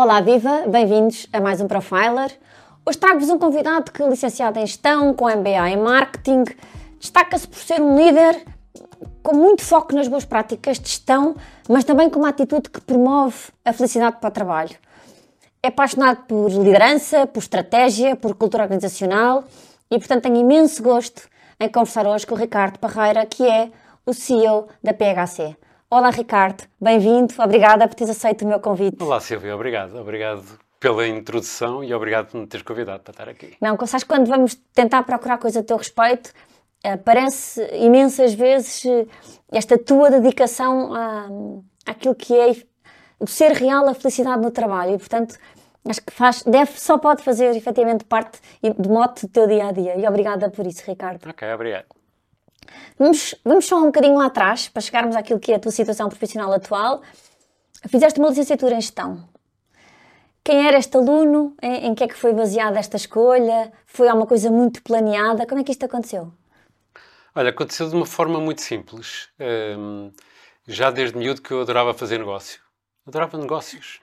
Olá, viva! Bem-vindos a mais um Profiler. Hoje trago-vos um convidado que licenciado em Gestão, com MBA em Marketing, destaca-se por ser um líder com muito foco nas boas práticas de gestão, mas também com uma atitude que promove a felicidade para o trabalho. É apaixonado por liderança, por estratégia, por cultura organizacional e, portanto, tenho imenso gosto em conversar hoje com o Ricardo Parreira, que é o CEO da PHC. Olá, Ricardo, bem-vindo, obrigada por teres aceito o meu convite. Olá, Silvia, obrigado, obrigado pela introdução e obrigado por me teres convidado para estar aqui. Não, sabes quando vamos tentar procurar coisa a teu respeito, aparece imensas vezes eh, esta tua dedicação à, àquilo que é o ser real, a felicidade no trabalho e, portanto, acho que faz, deve, só pode fazer efetivamente parte do mote do teu dia a dia. E obrigada por isso, Ricardo. Ok, obrigado. Vamos, vamos só um bocadinho lá atrás para chegarmos àquilo que é a tua situação profissional atual. Fizeste uma licenciatura em gestão. Quem era este aluno? Em, em que é que foi baseada esta escolha? Foi alguma coisa muito planeada? Como é que isto aconteceu? Olha, aconteceu de uma forma muito simples. Um, já desde miúdo que eu adorava fazer negócio. Adorava negócios.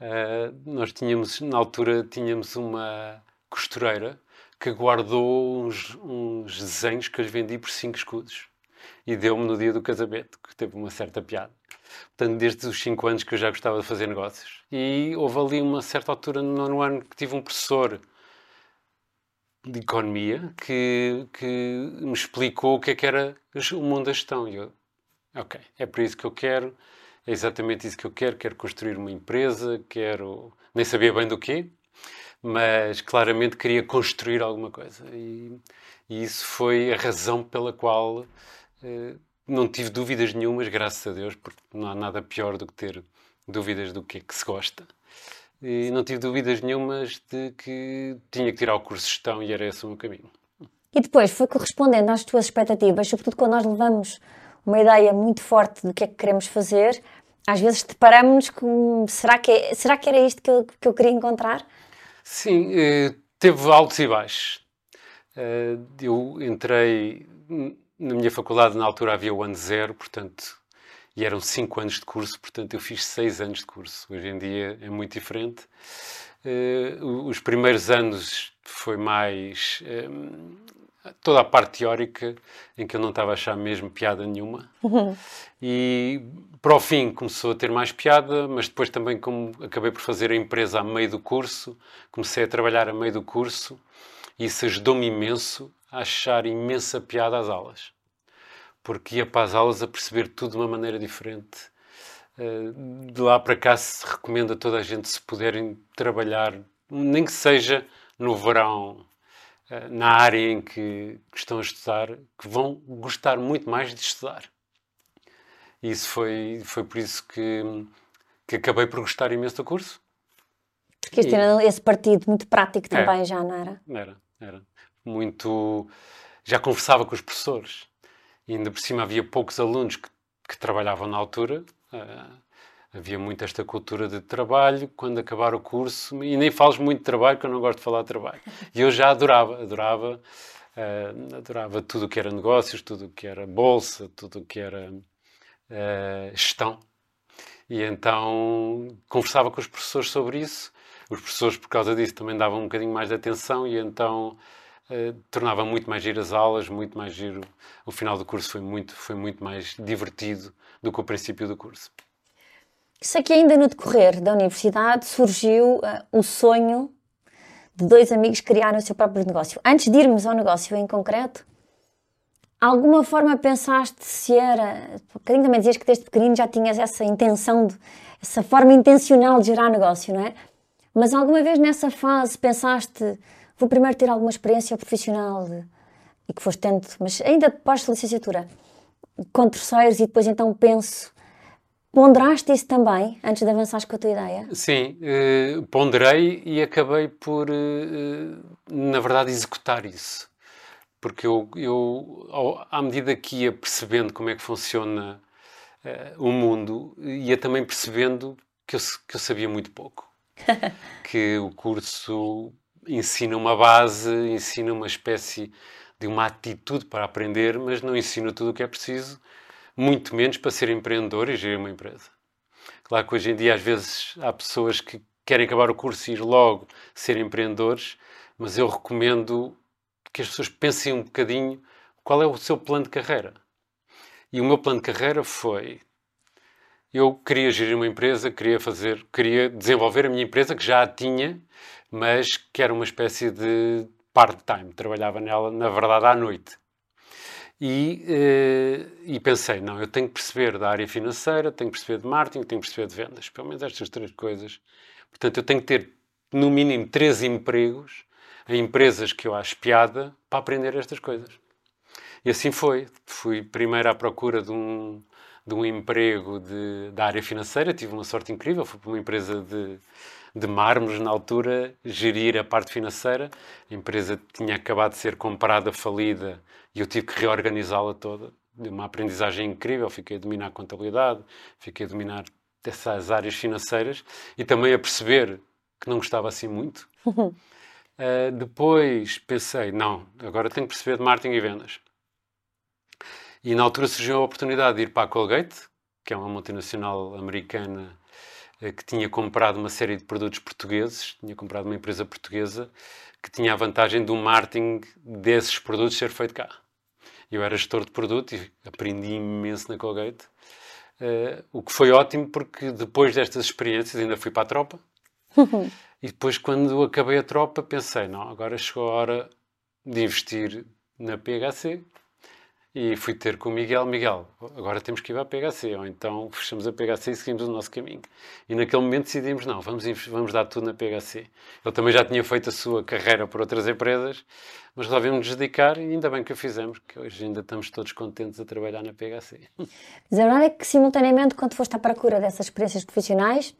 Uh, nós tínhamos, na altura, tínhamos uma costureira que guardou uns, uns desenhos que eu vendi por 5 escudos. E deu-me no dia do casamento, que teve uma certa piada. Portanto, desde os 5 anos que eu já gostava de fazer negócios. E houve ali uma certa altura no nono ano que tive um professor de economia que, que me explicou o que é que era o mundo da gestão. E eu, ok, é para isso que eu quero, é exatamente isso que eu quero. Quero construir uma empresa, quero. Nem sabia bem do quê, mas claramente queria construir alguma coisa. E, e isso foi a razão pela qual eh, não tive dúvidas nenhumas, graças a Deus, porque não há nada pior do que ter dúvidas do que é que se gosta e não tive dúvidas nenhumas de que tinha que tirar o curso de gestão e era esse o meu caminho. E depois foi correspondendo às tuas expectativas, sobretudo quando nós levamos uma ideia muito forte do que é que queremos fazer, às vezes deparamos com será que, é, será que era isto que eu, que eu queria encontrar? Sim, eh, teve altos e baixos. Eh, eu entrei na minha faculdade, na altura havia o ano zero, portanto e eram 5 anos de curso, portanto eu fiz 6 anos de curso. Hoje em dia é muito diferente. Uh, os primeiros anos foi mais eh, toda a parte teórica em que eu não estava a achar mesmo piada nenhuma. Uhum. E para o fim começou a ter mais piada, mas depois também como acabei por fazer a empresa a meio do curso, comecei a trabalhar a meio do curso e isso ajudou-me imenso a achar imensa piada às aulas porque ia para as aulas a perceber tudo de uma maneira diferente. Eh, de lá para cá se recomenda a toda a gente, se puderem trabalhar, nem que seja no verão, na área em que estão a estudar, que vão gostar muito mais de estudar. E isso foi, foi por isso que, que acabei por gostar imenso do curso. Porque isto era esse partido muito prático também, é, já, não era? Era, era. Muito. Já conversava com os professores e ainda por cima havia poucos alunos que, que trabalhavam na altura. Uh, havia muito esta cultura de trabalho quando acabar o curso, e nem fales muito de trabalho, que eu não gosto de falar de trabalho. E eu já adorava, adorava, uh, adorava tudo o que era negócios, tudo o que era bolsa, tudo o que era uh, gestão. E então conversava com os professores sobre isso. Os professores, por causa disso, também davam um bocadinho mais de atenção, e então eh, tornava muito mais giro as aulas, muito mais giro. O final do curso foi muito, foi muito mais divertido do que o princípio do curso. Sei que ainda no decorrer da universidade surgiu uh, o sonho de dois amigos criarem o seu próprio negócio. Antes de irmos ao negócio em concreto, alguma forma pensaste se era. Bocadinho também dizias que desde pequenino já tinhas essa intenção, de, essa forma intencional de gerar negócio, não é? Mas alguma vez nessa fase pensaste vou primeiro ter alguma experiência profissional e que foste tendo, mas ainda pós-licenciatura, com terceiros e depois então penso. Ponderaste isso também antes de avançares com a tua ideia? Sim, eh, ponderei e acabei por, eh, eh, na verdade, executar isso. Porque eu, eu, ao, à medida que ia percebendo como é que funciona eh, o mundo, ia também percebendo que eu, que eu sabia muito pouco. que o curso ensina uma base, ensina uma espécie de uma atitude para aprender, mas não ensina tudo o que é preciso, muito menos para ser empreendedor e gerir uma empresa. Claro que hoje em dia, às vezes, há pessoas que querem acabar o curso e ir logo ser empreendedores, mas eu recomendo que as pessoas pensem um bocadinho qual é o seu plano de carreira. E o meu plano de carreira foi eu queria gerir uma empresa, queria fazer, queria desenvolver a minha empresa que já a tinha, mas que era uma espécie de part-time, trabalhava nela na verdade à noite. E, eh, e, pensei, não, eu tenho que perceber da área financeira, tenho que perceber de marketing, tenho que perceber de vendas, pelo menos estas três coisas. Portanto, eu tenho que ter no mínimo três empregos em empresas que eu acho piada para aprender estas coisas. E assim foi. Fui primeiro à procura de um, de um emprego de, da área financeira, tive uma sorte incrível, fui para uma empresa de, de mármores na altura, gerir a parte financeira. A empresa tinha acabado de ser comprada, falida, e eu tive que reorganizá-la toda. De uma aprendizagem incrível, fiquei a dominar a contabilidade, fiquei a dominar essas áreas financeiras e também a perceber que não gostava assim muito. uh, depois pensei, não, agora tenho que perceber de marketing e vendas. E na altura surgiu a oportunidade de ir para a Colgate, que é uma multinacional americana que tinha comprado uma série de produtos portugueses, tinha comprado uma empresa portuguesa que tinha a vantagem do marketing desses produtos ser feito cá. Eu era gestor de produto e aprendi imenso na Colgate, uh, o que foi ótimo porque depois destas experiências ainda fui para a tropa. e depois, quando acabei a tropa, pensei: não, agora chegou a hora de investir na PHC, e fui ter com o Miguel, Miguel, agora temos que ir à PHC, ou então fechamos a PHC e seguimos o nosso caminho. E naquele momento decidimos, não, vamos, vamos dar tudo na PHC. Ele também já tinha feito a sua carreira por outras empresas, mas resolvemos nos dedicar e ainda bem que o fizemos, que hoje ainda estamos todos contentes a trabalhar na PHC. Mas a verdade é que, simultaneamente, quando foste à procura dessas experiências profissionais,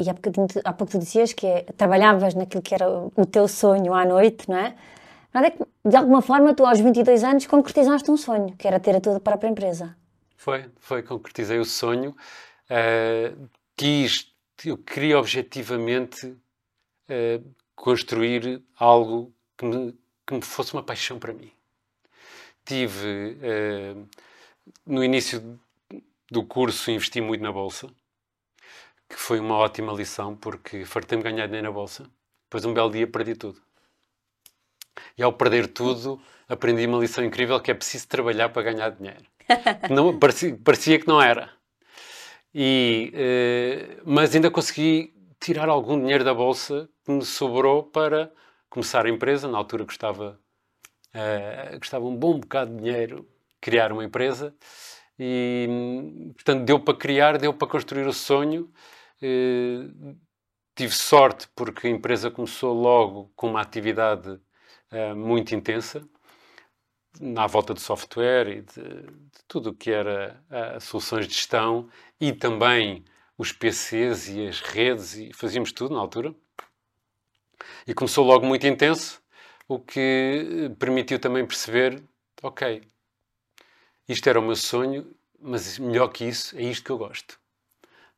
e há, há pouco tu dizias que é, trabalhavas naquilo que era o teu sonho à noite, não é? Nada é que, de alguma forma, tu aos 22 anos concretizaste um sonho, que era ter a tua própria empresa. Foi, foi, concretizei o sonho. Uh, quis, eu queria objetivamente uh, construir algo que me, que me, fosse uma paixão para mim. Tive, uh, no início do curso, investi muito na Bolsa, que foi uma ótima lição, porque fartei-me ganhar dinheiro na Bolsa. Depois, um belo dia, perdi tudo. E ao perder tudo, aprendi uma lição incrível que é preciso trabalhar para ganhar dinheiro. Não, parecia, parecia que não era. E, eh, mas ainda consegui tirar algum dinheiro da bolsa que me sobrou para começar a empresa. Na altura custava, uh, custava um bom bocado de dinheiro criar uma empresa. E, portanto, deu para criar, deu para construir o sonho. Uh, tive sorte porque a empresa começou logo com uma atividade uh, muito intensa na volta de software e de, de tudo o que era uh, soluções de gestão e também os PCs e as redes e fazíamos tudo na altura. E começou logo muito intenso, o que permitiu também perceber, ok, isto era o meu sonho, mas melhor que isso, é isto que eu gosto.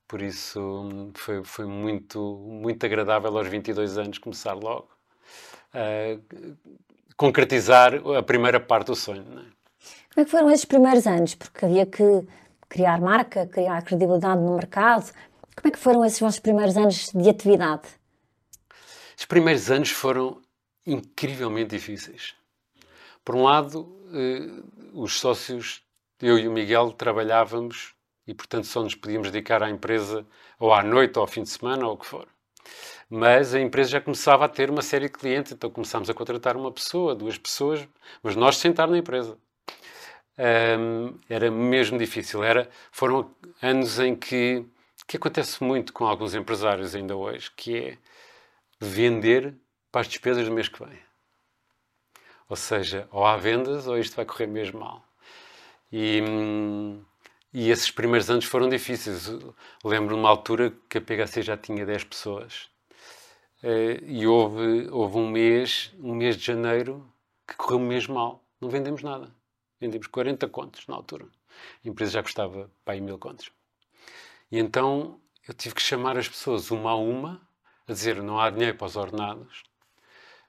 Por isso foi, foi muito, muito agradável aos 22 anos começar logo uh, concretizar a primeira parte do sonho. É? Como é que foram esses primeiros anos? Porque havia que criar marca, criar credibilidade no mercado. Como é que foram esses vossos primeiros anos de atividade? Os primeiros anos foram incrivelmente difíceis. Por um lado, eh, os sócios, eu e o Miguel, trabalhávamos e, portanto, só nos podíamos dedicar à empresa ou à noite ou ao fim de semana ou o que for mas a empresa já começava a ter uma série de clientes, então começámos a contratar uma pessoa, duas pessoas, mas nós sentar na empresa. Um, era mesmo difícil. Era, foram anos em que, que acontece muito com alguns empresários ainda hoje, que é vender para as despesas do mês que vem. Ou seja, ou há vendas ou isto vai correr mesmo mal. E, e esses primeiros anos foram difíceis. Lembro numa altura que a PHC já tinha 10 pessoas Uh, e houve, houve um mês, um mês de janeiro, que correu mesmo mal. Não vendemos nada. Vendemos 40 contos na altura. A empresa já custava para aí mil contos. E então eu tive que chamar as pessoas uma a uma, a dizer: não há dinheiro para os ordenados,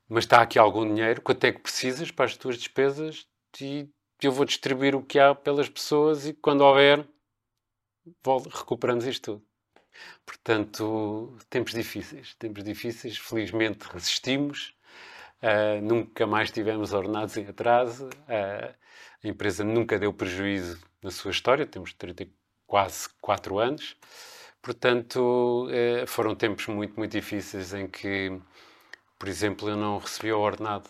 mas está aqui algum dinheiro, quanto é que precisas para as tuas despesas e eu vou distribuir o que há pelas pessoas e quando houver, recuperamos isto tudo. Portanto, tempos difíceis, tempos difíceis, felizmente resistimos, uh, nunca mais tivemos ordenados em atraso, uh, a empresa nunca deu prejuízo na sua história, temos 30, quase 4 anos, portanto, uh, foram tempos muito, muito difíceis em que, por exemplo, eu não recebia o ordenado.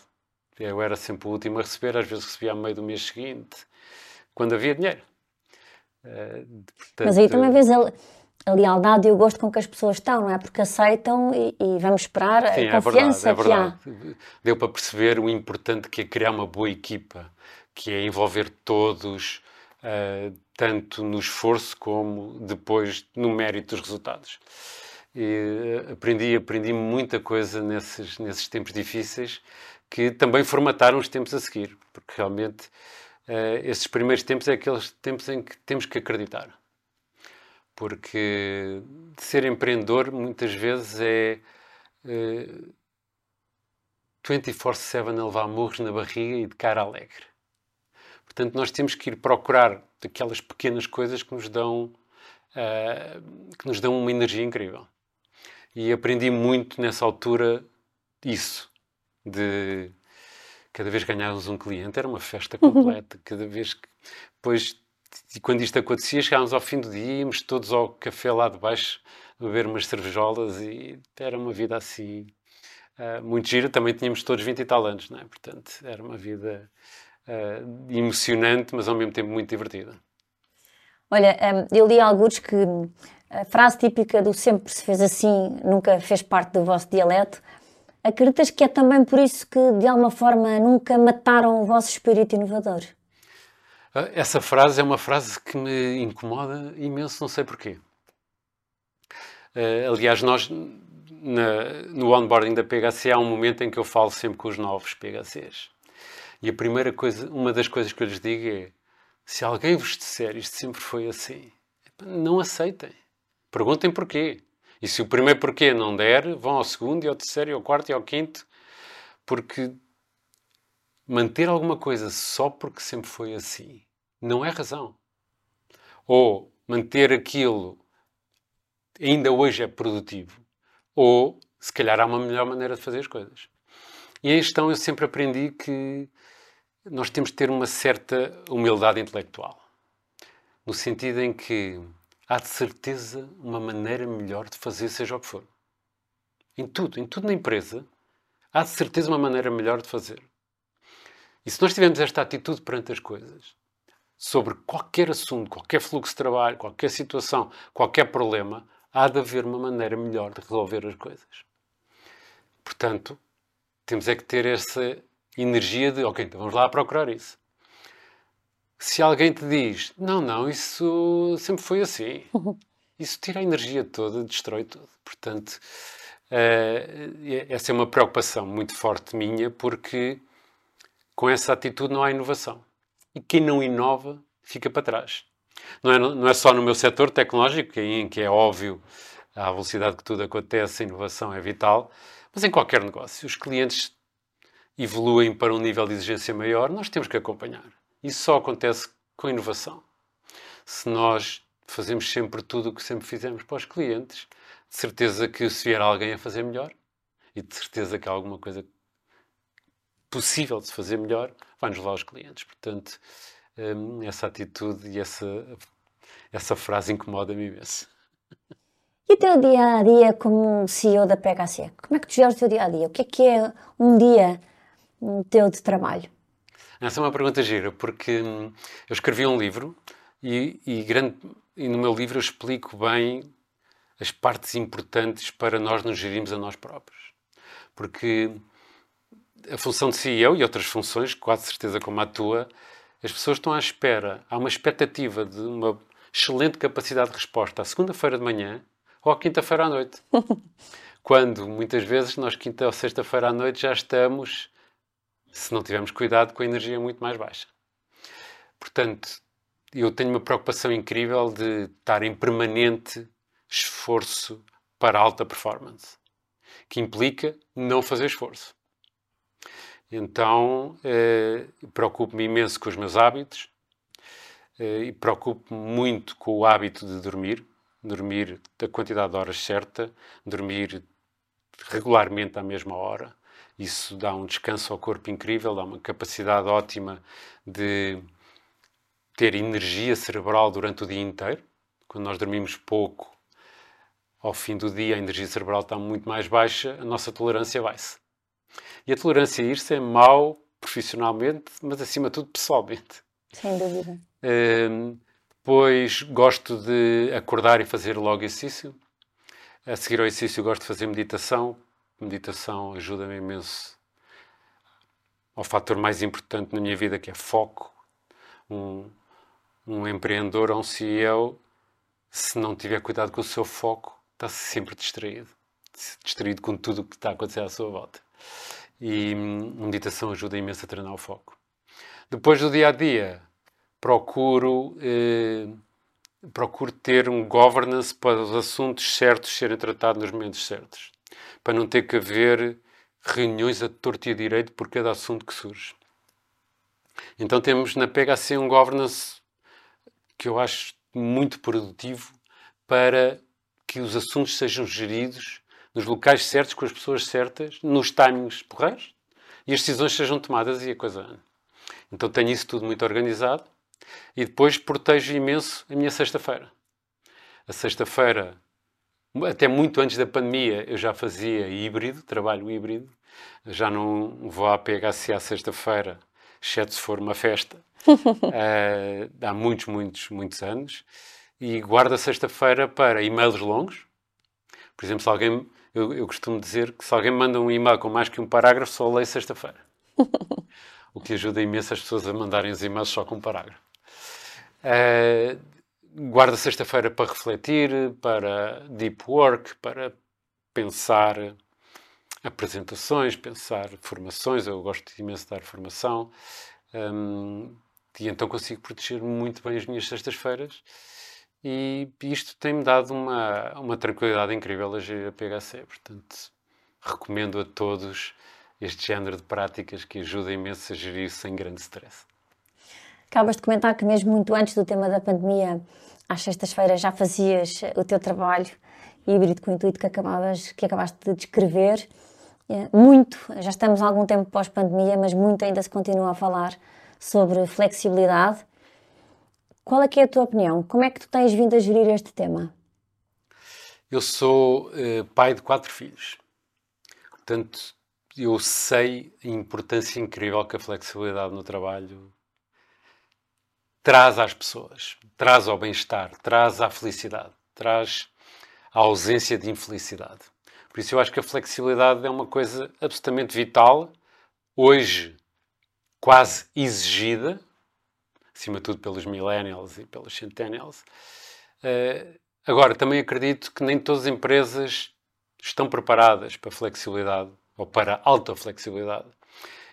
Eu era sempre o último a receber, às vezes recebia a meio do mês seguinte, quando havia dinheiro. Portanto, Mas aí também vês a, a, lealdade e o gosto com que as pessoas estão, não é? Porque aceitam e, e vamos esperar sim, a confiança é verdade, é verdade. Deu para perceber o importante que é criar uma boa equipa, que é envolver todos, uh, tanto no esforço como depois no mérito dos resultados. E uh, aprendi, aprendi muita coisa nesses, nesses tempos difíceis que também formataram os tempos a seguir, porque realmente uh, esses primeiros tempos é aqueles tempos em que temos que acreditar. Porque ser empreendedor muitas vezes é uh, eh, 24-7 a levar murros na barriga e de cara alegre. Portanto, nós temos que ir procurar aquelas pequenas coisas que nos dão, uh, que nos dão uma energia incrível. E aprendi muito nessa altura isso, de cada vez ganhávamos um cliente, era uma festa completa. Cada vez que. Depois, quando isto acontecia, chegávamos ao fim do dia, íamos todos ao café lá de baixo, beber umas cervejolas e era uma vida assim. Uh, muito gira, também tínhamos todos 20 e tal anos, não é? Portanto, era uma vida uh, emocionante, mas ao mesmo tempo muito divertida. Olha, um, eu li alguns que a frase típica do sempre se fez assim nunca fez parte do vosso dialeto. Acreditas que é também por isso que, de alguma forma, nunca mataram o vosso espírito inovador? Ah, essa frase é uma frase que me incomoda imenso, não sei porquê. Uh, aliás, nós na, no onboarding da PHC há um momento em que eu falo sempre com os novos PHCs. E a primeira coisa, uma das coisas que eu lhes digo é: se alguém vos disser isto sempre foi assim, não aceitem. Perguntem porquê. E se o primeiro porquê não der, vão ao segundo e ao terceiro e ao quarto e ao quinto, porque manter alguma coisa só porque sempre foi assim não é razão. Ou manter aquilo ainda hoje é produtivo, ou se calhar há uma melhor maneira de fazer as coisas. E em gestão eu sempre aprendi que nós temos de ter uma certa humildade intelectual, no sentido em que há de certeza uma maneira melhor de fazer, seja o que for. Em tudo, em tudo na empresa, há de certeza uma maneira melhor de fazer. E se nós tivermos esta atitude perante as coisas, sobre qualquer assunto, qualquer fluxo de trabalho, qualquer situação, qualquer problema, há de haver uma maneira melhor de resolver as coisas. Portanto, temos é que ter essa energia de, ok, então vamos lá procurar isso se alguém te diz, não, não, isso sempre foi assim, isso tira a energia toda, destrói tudo. Portanto, uh, essa é uma preocupação muito forte minha, porque com essa atitude não há inovação. E quem não inova fica para trás. Não é, não é só no meu setor tecnológico, em que é óbvio a velocidade que tudo acontece, a inovação é vital, mas em qualquer negócio. Os clientes evoluem para um nível de exigência maior, nós temos que acompanhar. Isso só acontece com inovação. Se nós fazemos sempre tudo o que sempre fizemos para os clientes, de certeza que se vier alguém a fazer melhor, e de certeza que há alguma coisa possível de se fazer melhor, vai-nos lá aos clientes. Portanto, hum, essa atitude e essa, essa frase incomoda-me imenso. E o teu dia a dia como CEO da PHC? Como é que tu geres o teu dia a dia? O que é que é um dia teu de trabalho? Essa é uma pergunta gira, porque hum, eu escrevi um livro e, e, grande, e no meu livro eu explico bem as partes importantes para nós nos gerirmos a nós próprios. Porque a função de CEO e outras funções, quase certeza como a tua, as pessoas estão à espera, há uma expectativa de uma excelente capacidade de resposta à segunda-feira de manhã ou à quinta-feira à noite. Quando muitas vezes nós, quinta ou sexta-feira à noite, já estamos se não tivermos cuidado com a energia muito mais baixa. Portanto, eu tenho uma preocupação incrível de estar em permanente esforço para alta performance, que implica não fazer esforço. Então, eh, preocupo-me imenso com os meus hábitos eh, e preocupo-me muito com o hábito de dormir. dormir a quantidade de horas certa, dormir regularmente à mesma hora. Isso dá um descanso ao corpo incrível, dá uma capacidade ótima de ter energia cerebral durante o dia inteiro. Quando nós dormimos pouco, ao fim do dia a energia cerebral está muito mais baixa, a nossa tolerância vai-se. E a tolerância a ir-se é mau profissionalmente, mas acima de tudo pessoalmente. Sem dúvida. Um, depois gosto de acordar e fazer logo exercício. A seguir ao exercício gosto de fazer meditação. Meditação ajuda-me imenso ao fator mais importante na minha vida, que é foco. Um, um empreendedor ou um CEO, se não tiver cuidado com o seu foco, está sempre distraído. Distraído com tudo o que está a acontecer à sua volta. E hum, meditação ajuda imenso a treinar o foco. Depois do dia a dia, procuro, eh, procuro ter um governance para os assuntos certos serem tratados nos momentos certos. Para não ter que haver reuniões a torto e a direito por cada assunto que surge. Então temos na PHC um governance que eu acho muito produtivo para que os assuntos sejam geridos nos locais certos, com as pessoas certas, nos timings porreiros e as decisões sejam tomadas e a coisa anda. Então tenho isso tudo muito organizado e depois protejo imenso a minha sexta-feira. A sexta-feira, até muito antes da pandemia, eu já fazia híbrido, trabalho híbrido. Já não vou à PHC à sexta-feira, exceto se for uma festa. uh, há muitos, muitos, muitos anos. E guardo a sexta-feira para e-mails longos. Por exemplo, se alguém, eu, eu costumo dizer que se alguém me manda um e-mail com mais que um parágrafo, só leio sexta-feira. o que ajuda imenso as pessoas a mandarem os e-mails só com um parágrafo. Uh, guarda sexta-feira para refletir, para deep work, para pensar apresentações, pensar formações. Eu gosto imenso de dar formação. Um, e então consigo proteger muito bem as minhas sextas-feiras. E isto tem-me dado uma, uma tranquilidade incrível a gerir a PHC. Portanto, recomendo a todos este género de práticas que ajuda imenso a gerir sem grande stress. Acabas de comentar que mesmo muito antes do tema da pandemia, às sextas-feiras já fazias o teu trabalho híbrido com o intuito que, acabavas, que acabaste de descrever. É, muito, já estamos há algum tempo pós-pandemia, mas muito ainda se continua a falar sobre flexibilidade. Qual é que é a tua opinião? Como é que tu tens vindo a gerir este tema? Eu sou uh, pai de quatro filhos. Portanto, eu sei a importância incrível que a flexibilidade no trabalho traz às pessoas, traz ao bem-estar, traz à felicidade, traz à ausência de infelicidade. Por isso eu acho que a flexibilidade é uma coisa absolutamente vital, hoje quase exigida, acima de tudo pelos millennials e pelos centennials. Uh, agora, também acredito que nem todas as empresas estão preparadas para flexibilidade ou para alta flexibilidade.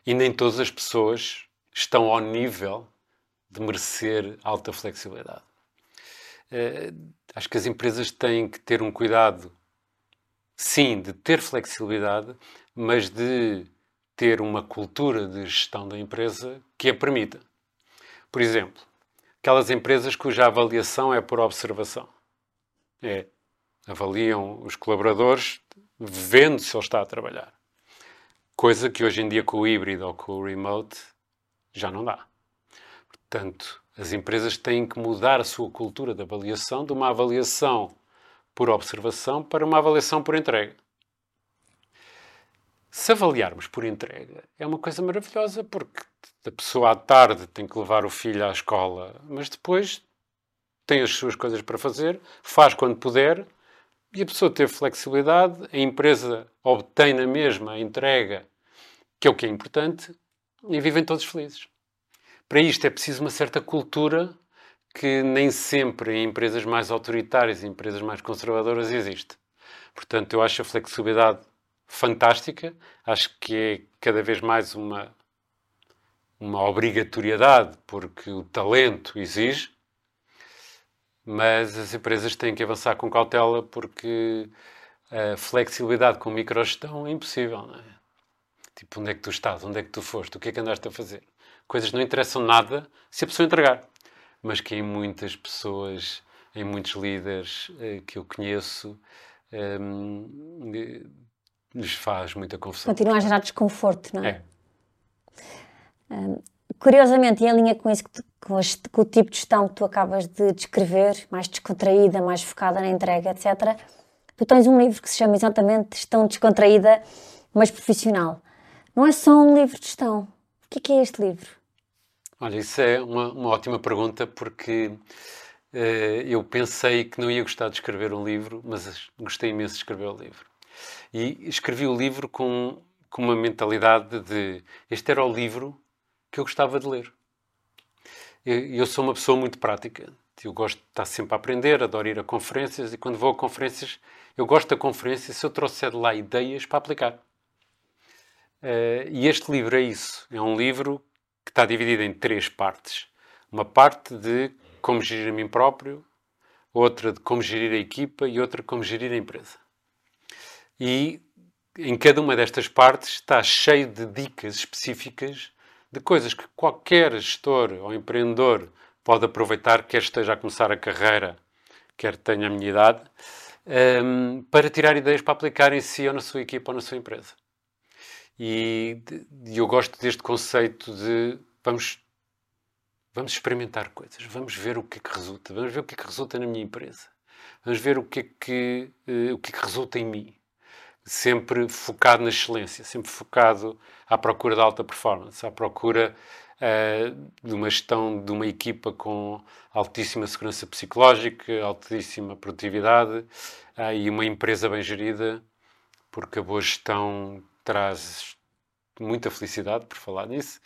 E nem todas as pessoas estão ao nível de merecer alta flexibilidade. Uh, acho que as empresas têm que ter um cuidado, sim, de ter flexibilidade, mas de ter uma cultura de gestão da empresa que a permita. Por exemplo, aquelas empresas cuja avaliação é por observação. É, avaliam os colaboradores vendo se ele está a trabalhar. Coisa que hoje em dia com o híbrido ou com o remote já não dá. Portanto, as empresas têm que mudar a sua cultura de avaliação de uma avaliação por observação para uma avaliação por entrega. Se avaliarmos por entrega, é uma coisa maravilhosa, porque a pessoa à tarde tem que levar o filho à escola, mas depois tem as suas coisas para fazer, faz quando puder, e a pessoa teve flexibilidade, a empresa obtém na mesma a entrega, que é o que é importante, e vivem todos felizes. Para isto é preciso uma certa cultura que nem sempre em empresas mais autoritárias, em empresas mais conservadoras, existe. Portanto, eu acho a flexibilidade fantástica, acho que é cada vez mais uma, uma obrigatoriedade, porque o talento exige, mas as empresas têm que avançar com cautela, porque a flexibilidade com microgestão é impossível, não é? Tipo, onde é que tu estás? Onde é que tu foste? O que é que andaste a fazer? coisas não interessam nada se a pessoa entregar. Mas que em muitas pessoas em muitos líderes uh, que eu conheço, um, lhes faz muita confusão. Continua a gerar desconforto, não é? É. Curiosamente, em linha com isso, com, este, com, o tipo de gestão que tu acabas de descrever, mais descontraída, mais focada na entrega, etc., tu tens um livro que se chama exatamente Gestão Descontraída, mas Profissional. Não é só um livro de gestão. O que é, que é este livro? Olha, isso é uma, uma ótima pergunta, porque uh, eu pensei que não ia gostar de escrever um livro, mas gostei imenso de escrever o livro. E escrevi o livro com, com uma mentalidade de este era o livro que eu gostava de ler. Eu, eu sou uma pessoa muito prática. Eu gosto de estar sempre a aprender, adoro ir a conferências e quando vou a conferências, eu gosto da conferência se eu trouxer de lá ideias para aplicar. Uh, e este livro é isso. É um livro que está dividido em três partes. Uma parte de como gerir a mim próprio, outra de como gerir a equipa e outra de como gerir a empresa. E em cada uma destas partes está cheio de dicas específicas de coisas que qualquer gestor ou empreendedor pode aproveitar, quer esteja a começar a carreira, quer tenha a minha idade, um, para tirar ideias para aplicar em si ou na sua equipa ou na sua empresa. E, e eu gosto deste conceito de vamos, vamos experimentar coisas, vamos ver o que é que resulta, vamos ver o que é que resulta na minha empresa, vamos ver o que é que, uh, o que, é que resulta em mim sempre focado na excelência, sempre focado à procura de alta performance, à procura uh, de uma gestão de uma equipa com altíssima segurança psicológica, altíssima produtividade uh, e uma empresa bem gerida, porque a boa gestão traz muita felicidade, por falar nisso.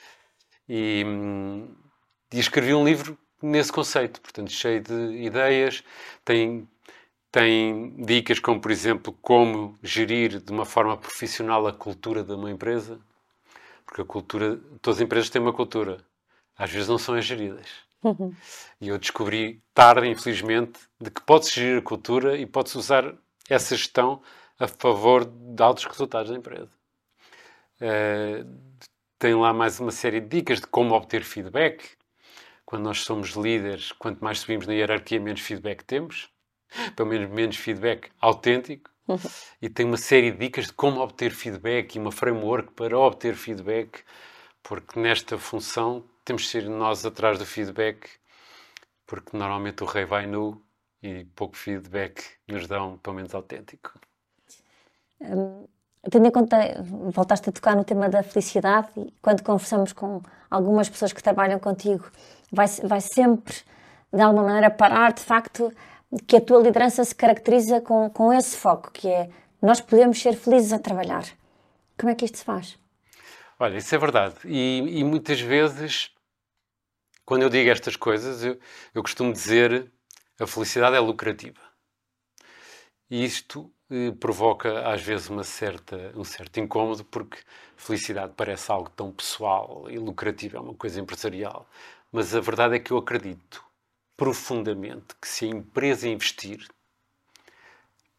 E, hum, e escrevi um livro nesse conceito, portanto, cheio de ideias, tem tem dicas como, por exemplo, como gerir de uma forma profissional a cultura de uma empresa, porque a cultura, todas as empresas têm uma cultura, às vezes não são as geridas. Uhum. E eu descobri tarde, infelizmente, de que pode-se gerir a cultura e pode-se usar essa gestão a favor de altos resultados da empresa. Uh, tem lá mais uma série de dicas de como obter feedback. Quando nós somos líderes, quanto mais subimos na hierarquia, menos feedback temos pelo menos menos feedback autêntico. Uhum. E tem uma série de dicas de como obter feedback e uma framework para obter feedback, porque nesta função temos de ser nós atrás do feedback, porque normalmente o rei vai nu e pouco feedback nos dão, pelo menos autêntico. Hum, tendo em conta, voltaste a tocar no tema da felicidade, e quando conversamos com algumas pessoas que trabalham contigo, vai, vai sempre, de alguma maneira, parar de facto que a tua liderança se caracteriza com, com esse foco, que é nós podemos ser felizes a trabalhar. Como é que isto se faz? Olha, isso é verdade. E, e muitas vezes, quando eu digo estas coisas, eu, eu costumo dizer a felicidade é lucrativa. E isto eh, provoca às vezes uma certa, um certo incômodo, porque felicidade parece algo tão pessoal e lucrativo, é uma coisa empresarial. Mas a verdade é que eu acredito profundamente que se a empresa investir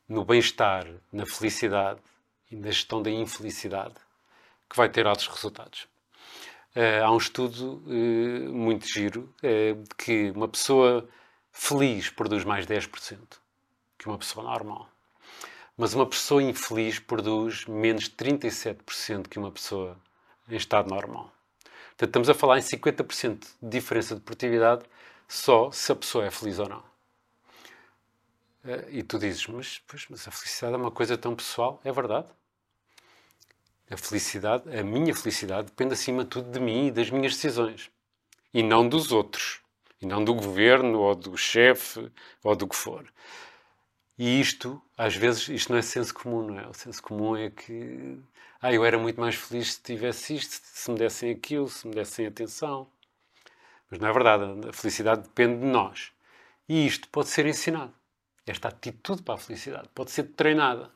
no bem-estar, na felicidade e na gestão da infelicidade, que vai ter altos resultados. Uh, há um estudo uh, muito giro uh, que uma pessoa feliz produz mais 10% que uma pessoa normal. Mas uma pessoa infeliz produz menos 37% que uma pessoa em estado normal. Portanto, estamos a falar em 50% de diferença de produtividade só se a pessoa é feliz ou não. Eh, e tu dizes, mas, pois, mas a felicidade é uma coisa tão pessoal. É verdade. A felicidade, a minha felicidade, depende acima de tudo de mim e das minhas decisões. E não dos outros. E não do governo, ou do chefe, ou do que for. E isto, às vezes, isto não é senso comum, não é? O senso comum é que, ah, eu era muito mais feliz se tivesse isto, se me dessem aquilo, se me dessem atenção. Mas não é verdade. A felicidade depende de nós. E isto pode ser ensinado. Esta atitude para a felicidade pode ser treinada.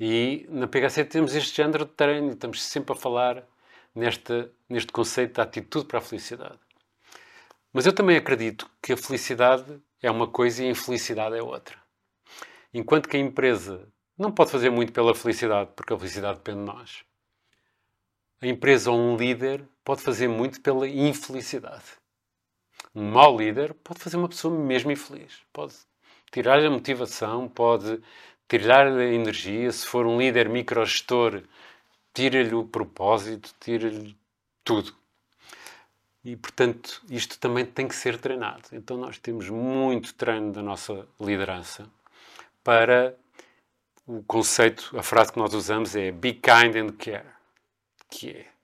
E na PHC temos este género de treino estamos sempre a falar neste, neste conceito da atitude para a felicidade. Mas eu também acredito que a felicidade é uma coisa e a infelicidade é outra. Enquanto que a empresa não pode fazer muito pela felicidade, porque a felicidade depende de nós. A empresa ou um líder pode fazer muito pela infelicidade. Um mau líder pode fazer uma pessoa mesmo infeliz. Pode tirar-lhe a motivação, pode tirar-lhe a energia. Se for um líder microgestor, tira-lhe o propósito, tira-lhe tudo. E, portanto, isto também tem que ser treinado. Então, nós temos muito treino da nossa liderança para o conceito, a frase que nós usamos é be kind and care, que é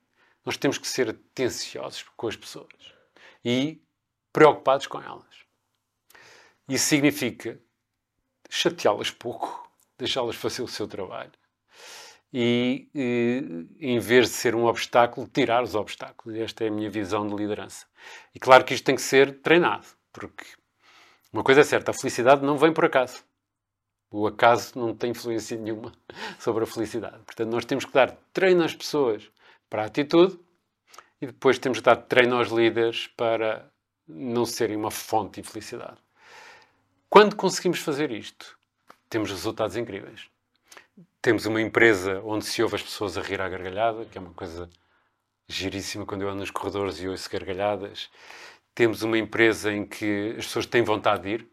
nós temos que ser atenciosos com as pessoas e preocupados com elas. Isso significa chateá-las pouco, deixá-las fazer o seu trabalho e, em vez de ser um obstáculo, tirar os obstáculos. Esta é a minha visão de liderança. E claro que isto tem que ser treinado, porque uma coisa é certa, a felicidade não vem por acaso. O acaso não tem influência nenhuma sobre a felicidade. Portanto, nós temos que dar treino às pessoas para a atitude e depois temos dar treino aos líderes para não serem uma fonte de infelicidade. Quando conseguimos fazer isto, temos resultados incríveis. Temos uma empresa onde se ouve as pessoas a rir à gargalhada, que é uma coisa giríssima quando eu ando nos corredores e ouço gargalhadas. Temos uma empresa em que as pessoas têm vontade de ir,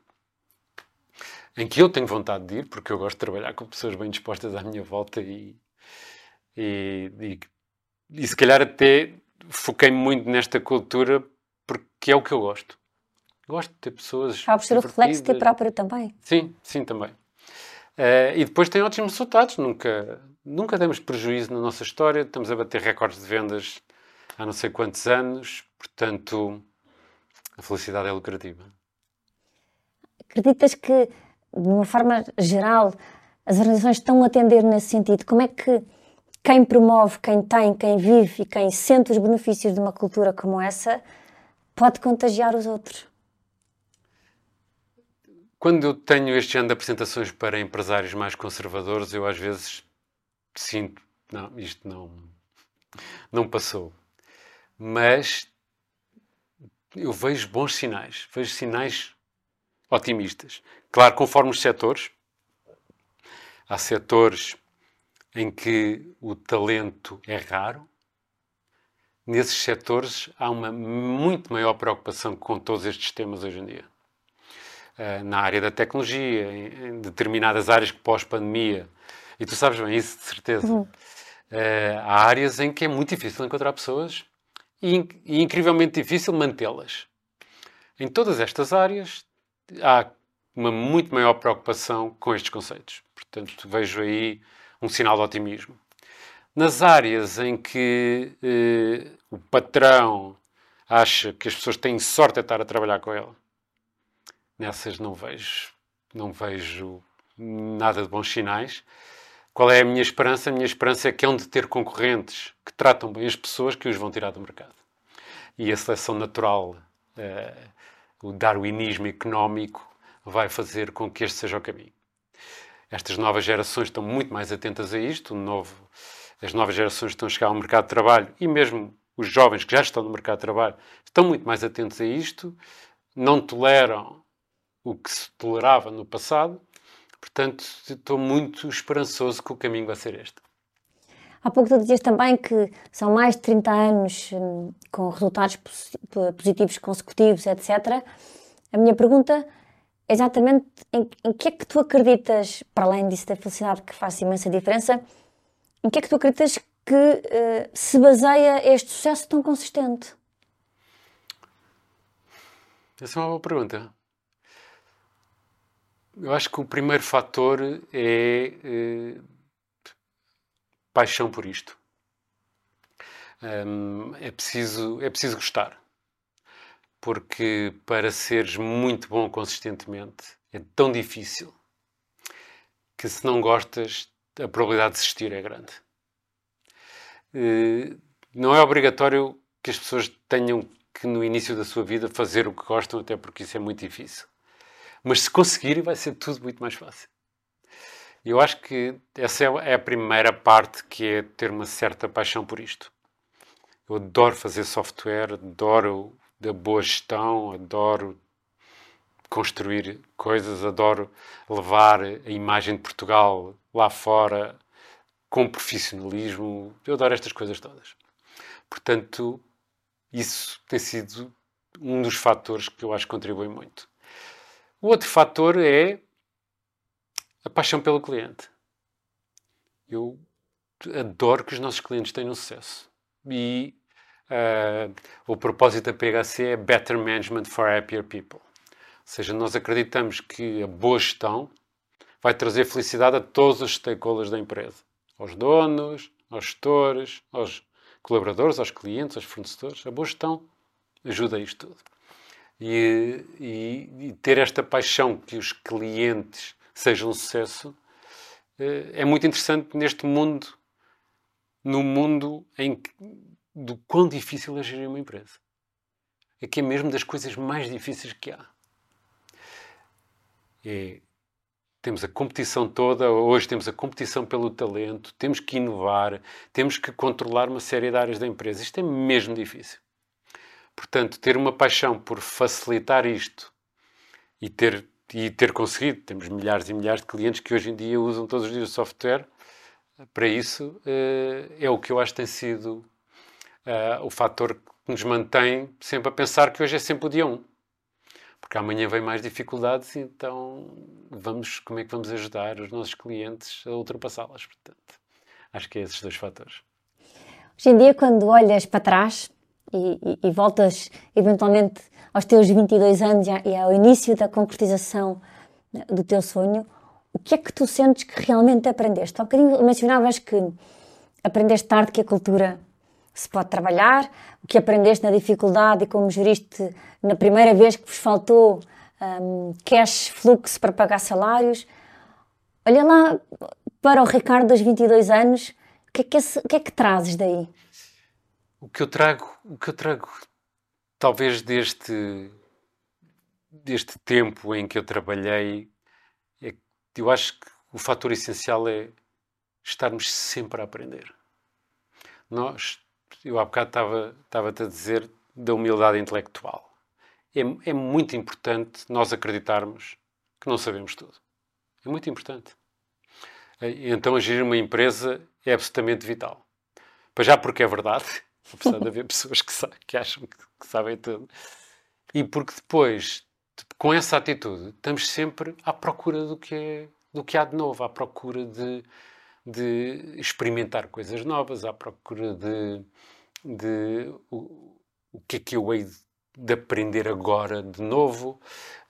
em que eu tenho vontade de ir, porque eu gosto de trabalhar com pessoas bem dispostas à minha volta e, e, e, e se calhar até foquei-me muito nesta cultura porque é o que eu gosto. Gosto de ter pessoas. Acaba por ser o reflexo de ter próprio também. Sim, sim, também. Uh, e depois tem ótimos resultados. Nunca, nunca demos prejuízo na nossa história. Estamos a bater recordes de vendas há não sei quantos anos. Portanto, a felicidade é lucrativa. Acreditas que, de uma forma geral, as organizações estão a atender nesse sentido? Como é que quem promove, quem tem, quem vive e quem sente os benefícios de uma cultura como essa pode contagiar os outros? Quando eu tenho este género de apresentações para empresários mais conservadores, eu às vezes sinto, não, isto não, não passou. Mas eu vejo bons sinais, vejo sinais otimistas. Claro, conforme os setores, há setores em que o talento é raro. Nesses setores há uma muito maior preocupação com todos estes temas hoje em dia. Eh, na área da tecnologia, em, determinadas áreas que pós-pandemia, e tu sabes bem isso de certeza. Uhum. Uh, há áreas em que é muito difícil encontrar pessoas e, e incrivelmente difícil mantê-las. Em todas estas áreas há uma muito maior preocupação com estes conceitos. Portanto, vejo aí um sinal de otimismo. Nas áreas em que eh, o patrão acha que as pessoas têm sorte de estar a trabalhar com ele, nessas não vejo, não vejo nada de bons sinais. Qual é a minha esperança? A minha esperança é que hão de ter concorrentes que tratam bem as pessoas que os vão tirar do mercado. E a seleção natural, eh, o darwinismo económico, vai fazer com que este seja o caminho. Estas novas gerações estão muito mais atentas a isto. Novo, as novas gerações estão a chegar ao mercado de trabalho e mesmo os jovens que já estão no mercado de trabalho estão muito mais atentos a isto, não toleram o que se tolerava no passado. Portanto, estou muito esperançoso que o caminho vai ser este. Há pouco tu dizias também que são mais de 30 anos hum, com resultados positivos consecutivos, etc. A minha pergunta exatamente em, em, que é que tu acreditas, para além disso da felicidade que faz imensa diferença, em que é que tu acreditas que uh, se baseia este sucesso tão consistente? Essa é uma boa pergunta. Eu acho que o primeiro fator é, é paixão por isto. Um, é, preciso, é preciso gostar. Porque para seres muito bom consistentemente é tão difícil que se não gostas, a probabilidade de desistir é grande. Uh, não é obrigatório que as pessoas tenham que no início da sua vida fazer o que gostam, até porque isso é muito difícil. Mas se conseguirem, vai ser tudo muito mais fácil. Eu acho que essa é a primeira parte, que é ter uma certa paixão por isto. Eu adoro fazer software, adoro da boa gestão, adoro construir coisas, adoro levar a imagem de Portugal lá fora com profissionalismo. Eu adoro estas coisas todas. Portanto, isso tem sido um dos fatores que eu acho que contribui muito. O outro fator é a paixão pelo cliente. Eu adoro que os nossos clientes tenham sucesso. E uh, o propósito da PHC é Better Management for Happier People. Ou seja, nós acreditamos que a boa gestão vai trazer felicidade a todos os stakeholders da empresa. Aos donos, aos gestores, aos colaboradores, aos clientes, aos fornecedores. A boa gestão ajuda a isto tudo. E, e, e ter esta paixão que os clientes sejam um sucesso eh, é muito interessante neste mundo, no mundo em que, do quão difícil é gerir uma empresa. É que é mesmo das coisas mais difíceis que há. É, temos a competição toda, hoje temos a competição pelo talento, temos que inovar, temos que controlar uma série de áreas da empresa. Isto é mesmo difícil. Portanto, ter uma paixão por facilitar isto e ter, e ter conseguido, temos milhares e milhares de clientes que hoje em dia usam todos os dias o software, para isso eh, é o que eu acho que tem sido eh, o fator que nos mantém sempre a pensar que hoje é sempre o dia 1. Porque amanhã vem mais dificuldades, então vamos, como é que vamos ajudar os nossos clientes a ultrapassá-las? Portanto, acho que é esses dois fatores. Hoje em dia, quando olhas para trás, e, e, e, voltas eventualmente aos teus 22 anos e ao início da concretização né, do teu sonho, o que é que tu sentes que realmente aprendeste? Há bocadinho mencionavas que aprendeste tarde que a cultura se pode trabalhar, o que aprendeste na dificuldade e como geriste na primeira vez que vos faltou um, cash, fluxo para pagar salários. Olha lá para o Ricardo dos 22 anos, o que é que, esse, que, é que trazes daí? O que eu trago, o que eu trago, talvez deste deste tempo em que eu trabalhei, é, eu acho que o fator essencial é estarmos sempre a aprender. Nós, eu há bocado estava, estava-te a dizer da humildade intelectual. É, é muito importante nós acreditarmos que não sabemos tudo. É muito importante. Então, agir uma empresa é absolutamente vital. Para já porque é verdade, apesar de haver pessoas que, que acham que, que, sabem tudo. E porque depois, com essa atitude, estamos sempre à procura do que, é, do que há de novo, à procura de, de experimentar coisas novas, à procura de, de o, o que é que eu hei de aprender agora de novo.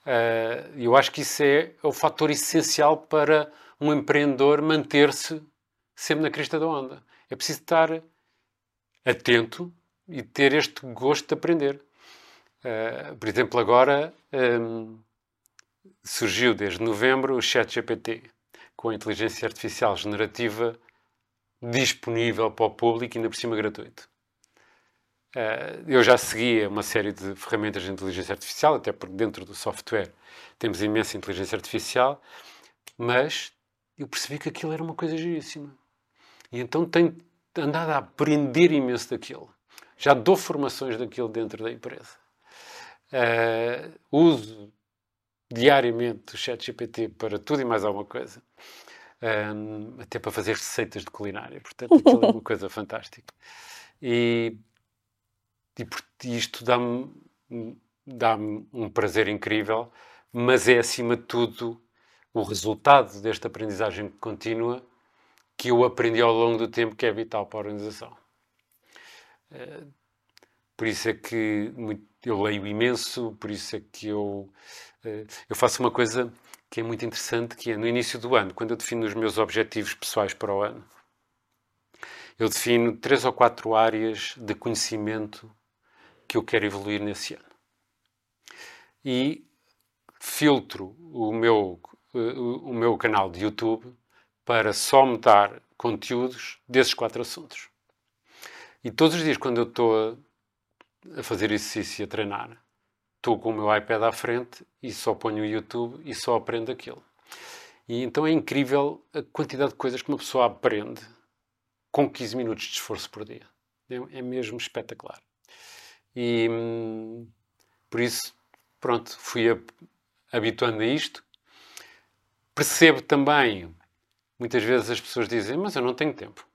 Uh, eu acho que isso é, é o fator essencial para um empreendedor manter-se sempre na crista da onda. É preciso estar atento e ter este gosto de aprender. Uh, por exemplo, agora um, surgiu desde novembro o ChatGPT, com a inteligência artificial generativa disponível para o público ainda por cima gratuito. Uh, eu já seguia uma série de ferramentas de inteligência artificial, até porque dentro do software temos imensa inteligência artificial, mas eu percebi que aquilo era uma coisa giríssima. E então tenho andado a aprender imenso daquilo. Já dou formações daquilo dentro da empresa. Uh, uso diariamente o chat GPT para tudo e mais alguma coisa. Um, até para fazer receitas de culinária. Portanto, aquilo é uma coisa fantástica. E, e isto dá-me dá um prazer incrível, mas é acima de tudo o resultado desta aprendizagem contínua que eu aprendi ao longo do tempo que é vital para a organização. Eh, por isso é que eu leio imenso, por isso é que eu, eu faço uma coisa que é muito interessante, que é no início do ano, quando eu defino os meus objetivos pessoais para o ano, eu defino três ou quatro áreas de conhecimento que eu quero evoluir nesse ano. E filtro o meu, eh, o meu canal de YouTube para só me dar conteúdos desses quatro assuntos. E todos os dias, quando eu estou a fazer exercício e a treinar, estou com o meu iPad à frente e só ponho o YouTube e só aprendo aquilo. E então é incrível a quantidade de coisas que uma pessoa aprende com 15 minutos de esforço por dia. É, é mesmo espetacular. E hum, por isso, pronto, fui habituando a isto. Percebo também Muitas vezes as pessoas dizem, mas eu não tenho tempo.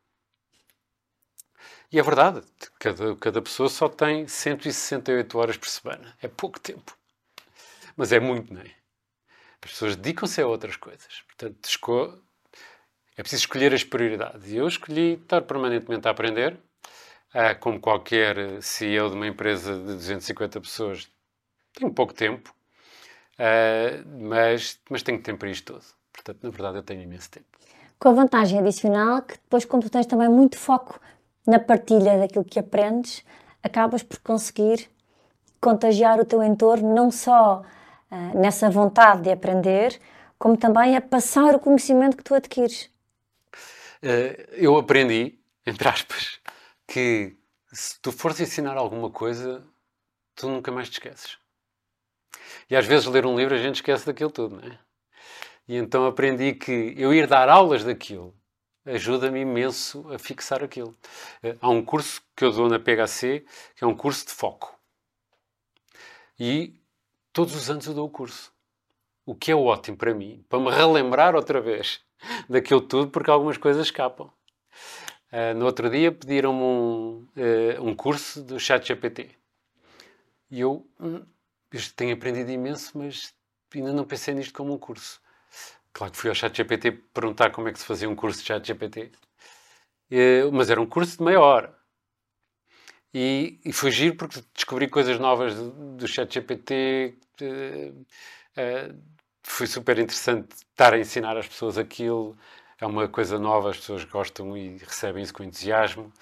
E é verdade, cada, cada pessoa só tem 168 horas por semana. É pouco tempo. Mas é muito, não é? As pessoas dedicam-se a outras coisas. Portanto, esco... é preciso escolher as prioridades. E eu escolhi estar permanentemente a aprender. Ah, como qualquer CEO de uma empresa de 250 pessoas, tenho pouco tempo, ah, mas, mas tenho tempo para isto tudo. Portanto, na verdade, eu tenho imenso tempo. Com a vantagem adicional que depois, como tu tens também muito foco na partilha daquilo que aprendes, acabas por conseguir contagiar o teu entorno não só uh, nessa vontade de aprender, como também a passar o conhecimento que tu adquires. Uh, eu aprendi, entre aspas, que se tu fores ensinar alguma coisa, tu nunca mais te esqueces. E às vezes ler um livro a gente esquece daquilo tudo, não é? E então aprendi que eu ir dar aulas daquilo ajuda-me imenso a fixar aquilo. Eh, há um curso que eu dou na PHC, que é um curso de foco. E todos os anos eu dou o curso. O que é ótimo para mim, para me relembrar outra vez daquilo tudo, porque algumas coisas escapam. Uh, no outro dia pediram-me um, uh, um curso do ChatGPT. E eu, hum, tenho aprendido imenso, mas ainda não pensei nisto como um curso. Claro que fui ao ChatGPT perguntar como é que se fazia um curso de ChatGPT. Uh, mas era um curso de meia hora. E, e foi giro porque descobri coisas novas do, do ChatGPT. Uh, uh, foi super interessante estar a ensinar às pessoas aquilo é uma coisa nova, as pessoas gostam e recebem isso com entusiasmo.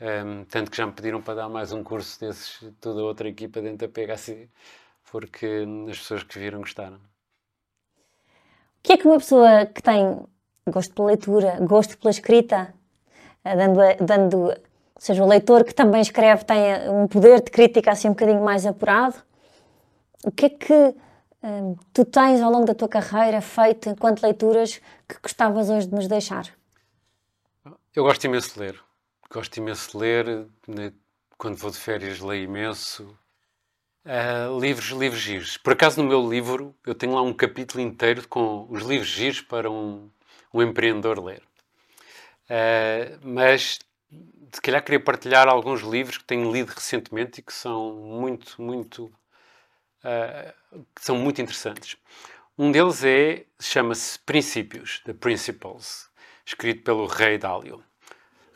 Um, tanto que já me pediram para dar mais um curso desses, toda outra equipa dentro da PHC, porque as pessoas que viram gostaram. Que é que uma pessoa que tem gosto pela leitura, gosto pela escrita, eh, dando, dando ou seja, o leitor que também escreve tem um poder de crítica assim um bocadinho mais apurado, o que é que Hum, tu tens ao longo da tua carreira feito enquanto leituras que gostavas hoje de nos deixar? Eu gosto imenso de ler. Gosto imenso de ler. Né? Quando vou de férias, leio imenso. Uh, livros, livros giros. Por acaso, no meu livro, eu tenho lá um capítulo inteiro com os livros giros para um, um empreendedor ler. Uh, mas, se calhar, queria partilhar alguns livros que tenho lido recentemente e que são muito, muito uh, são muito interessantes. Um deles é, chama-se Princípios, The Principles, escrito pelo Ray Dalio.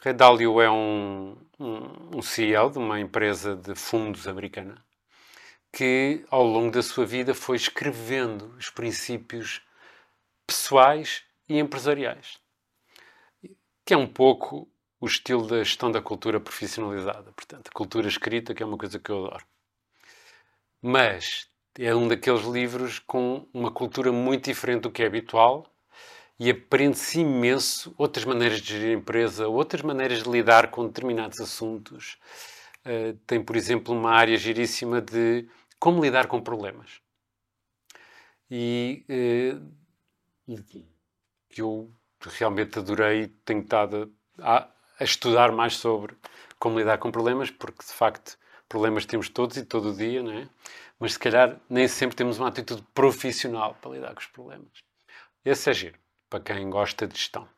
Ray Dalio é um, um, um CEO de uma empresa de fundos americana que, ao longo da sua vida, foi escrevendo os princípios pessoais e empresariais, que é um pouco o estilo da gestão da cultura profissionalizada, portanto, cultura escrita, que é uma coisa que eu adoro. Mas é um daqueles livros com uma cultura muito diferente do que é habitual e aprende-se imenso outras maneiras de gerir a empresa, outras maneiras de lidar com determinados assuntos. Uh, tem, por exemplo, uma área giríssima de como lidar com problemas. E uh, eu realmente adorei, tenho estado a, a estudar mais sobre como lidar com problemas, porque de facto problemas temos todos e todo o dia, não é? Mas se calhar nem sempre temos uma atitude profissional para lidar com os problemas. Esse é giro, para quem gosta de gestão.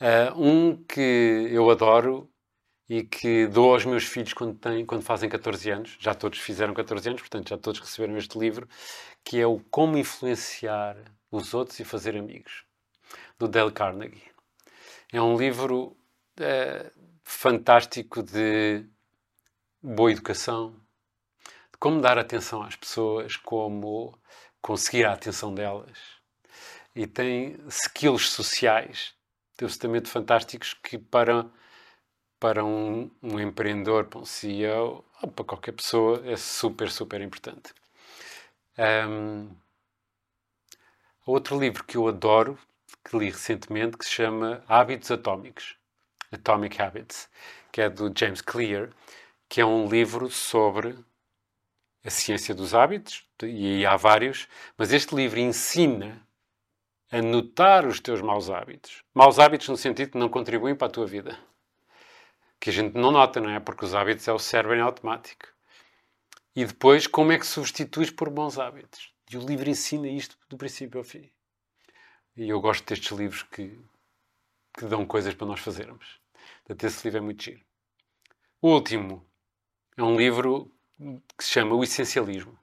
Uh, um que eu adoro e que dou aos meus filhos quando, têm, quando fazem 14 anos, já todos fizeram 14 anos, portanto já todos receberam este livro, que é o Como Influenciar os Outros e Fazer Amigos, do Dale Carnegie. É um livro uh, fantástico de boa educação, de como dar atenção às pessoas, como conseguir a atenção delas. E tem skills sociais absolutamente fantásticos que para, para um, um empreendedor, para um CEO, ou para qualquer pessoa, é super, super importante. Um, outro livro que eu adoro, que li recentemente, que se chama Hábitos Atómicos, Atomic Habits, que é do James Clear, que é um livro sobre a ciência dos hábitos, e há vários, mas este livro ensina a notar os teus maus hábitos. Maus hábitos no sentido que não contribuem para a tua vida. Que a gente não nota, não é? Porque os hábitos é o cérebro em automático. E depois, como é que substituis por bons hábitos? E o livro ensina isto do princípio ao fim. E eu gosto destes livros que, que dão coisas para nós fazermos. Portanto, esse livro é muito giro. O último é um livro que se chama O Essencialismo.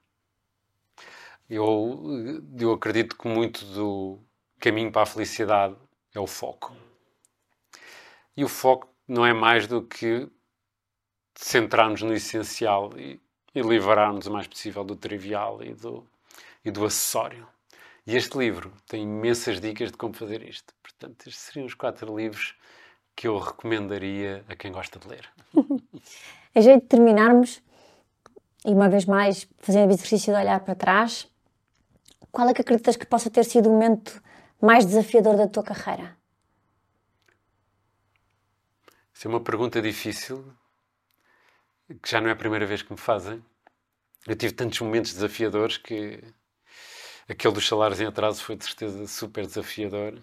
Eu, eu acredito que muito do caminho para a felicidade é o foco. E o foco não é mais do que centrarmos no essencial e, e livrar-nos o mais possível do trivial e do, e do acessório. E este livro tem imensas dicas de como fazer isto. Portanto, estes seriam os quatro livros que eu recomendaria a quem gosta de ler. a jeito de terminarmos, e uma vez mais fazendo o exercício de olhar para trás, qual é que acreditas que possa ter sido o momento mais desafiador da tua carreira? Isso é uma pergunta difícil, que já não é a primeira vez que me fazem. Eu tive tantos momentos desafiadores que aquele dos salários em atraso foi de certeza super desafiador.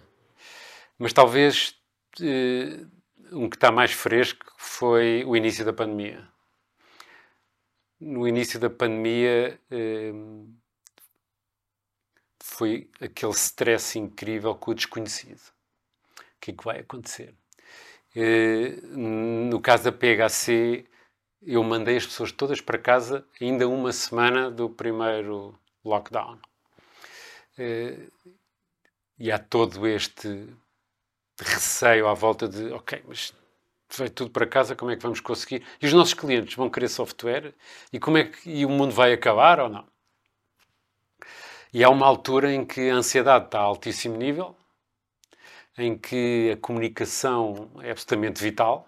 Mas talvez eh, um que está mais fresco foi o início da pandemia. No início da pandemia eh, foi aquele stress incrível com o desconhecido. O que é que vai acontecer? Eh, no caso da PHC, eu mandei as pessoas todas para casa ainda uma semana do primeiro lockdown. E há todo este receio à volta de, ok, mas vai tudo para casa, como é que vamos conseguir? E os nossos clientes vão querer software? E como é que e o mundo vai acabar ou não? E há uma altura em que a ansiedade está a altíssimo nível, em que a comunicação é absolutamente vital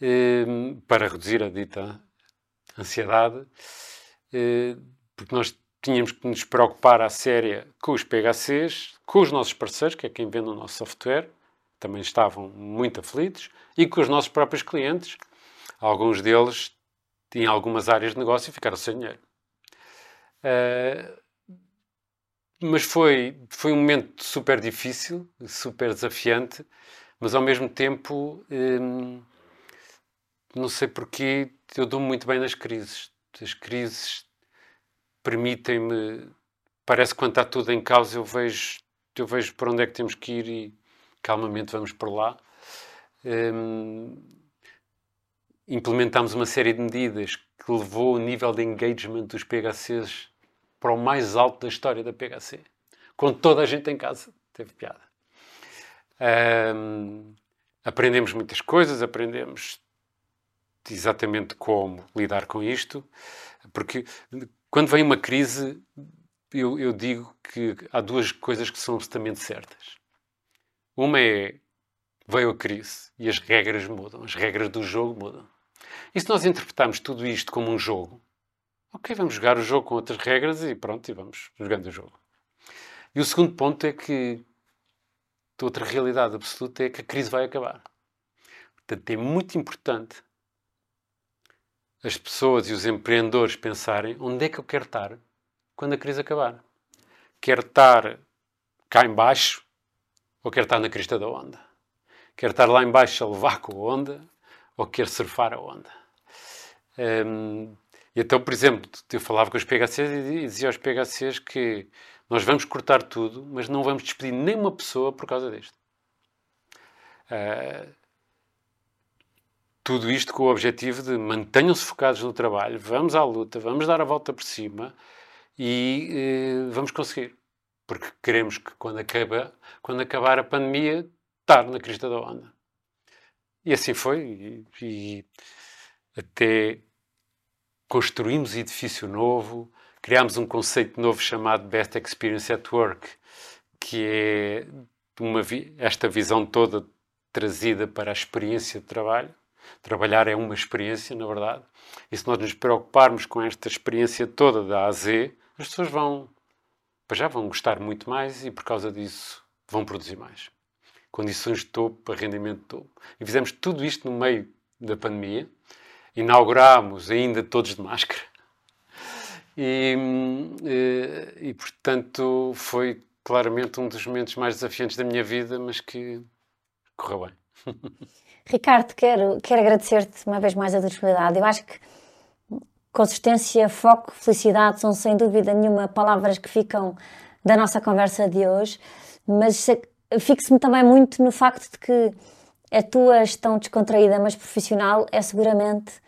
eh, para reduzir a dita ansiedade, eh, porque nós tínhamos que nos preocupar à séria com os PHCs, com os nossos parceiros, que é quem vende o nosso software, também estavam muito aflitos, e com os nossos próprios clientes. Alguns deles, em algumas áreas de negócio, ficaram sem dinheiro. Uh, mas foi, foi um momento super difícil, super desafiante, mas ao mesmo tempo, hum, não sei porquê, eu dou muito bem nas crises. As crises permitem-me, parece que quando está tudo em causa, eu vejo, eu vejo para onde é que temos que ir e calmamente vamos por lá. Um, implementámos uma série de medidas que levou o nível de engagement dos PHCs para o mais alto da história da PHC. Com toda a gente em casa. Teve piada. Um, aprendemos muitas coisas, aprendemos exatamente como lidar com isto, porque quando vem uma crise, eu, eu digo que há duas coisas que são absolutamente certas. Uma é veio a crise e as regras mudam, as regras do jogo mudam. E se nós interpretarmos tudo isto como um jogo, ok, vamos jogar o jogo com outras regras e pronto, e vamos jogando o jogo. E o segundo ponto é que outra realidade absoluta é que a crise vai acabar. Portanto, é muito importante as pessoas e os empreendedores pensarem onde é que eu quero estar quando a crise acabar. Quero estar cá embaixo ou quero estar na crista da onda? Quero estar lá embaixo a levar com a onda ou quero surfar a onda? Um, e então, por exemplo, eu falava com os PHCs e dizia aos PHCs que nós vamos cortar tudo, mas não vamos despedir nenhuma pessoa por causa disto. Uh, tudo isto com o objetivo de mantenham-se focados no trabalho, vamos à luta, vamos dar a volta por cima e eh, vamos conseguir. Porque queremos que quando, acaba, quando acabar a pandemia, estar na crista da onda. E assim foi. E, e até construímos edifício novo, criámos um conceito novo chamado Best Experience at Work, que é uma, esta visão toda trazida para a experiência de trabalho Trabalhar é uma experiência, na verdade. E se nós nos preocuparmos com esta experiência toda da A a Z, as pessoas vão, já vão gostar muito mais e por causa disso vão produzir mais. Condições de topo, rendimento de topo. E fizemos tudo isto no meio da pandemia. Inaugurámos ainda todos de máscara. E, e, eh, e, portanto foi claramente um dos momentos mais desafiantes da minha vida, mas que correu bem. Ricardo, quero, quero agradecer-te uma vez mais a disponibilidade. Eu acho que consistência, foco, felicidade são sem dúvida nenhuma palavras que ficam da nossa conversa de hoje, mas fixe-me também muito no facto de que a tua gestão descontraída, mas profissional, é seguramente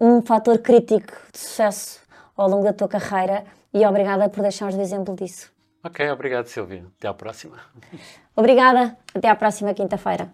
um fator crítico de sucesso ao longo da tua carreira e obrigada por deixares o exemplo disso. Ok, obrigado Silvia. Até à próxima. Obrigada. Até à próxima quinta-feira.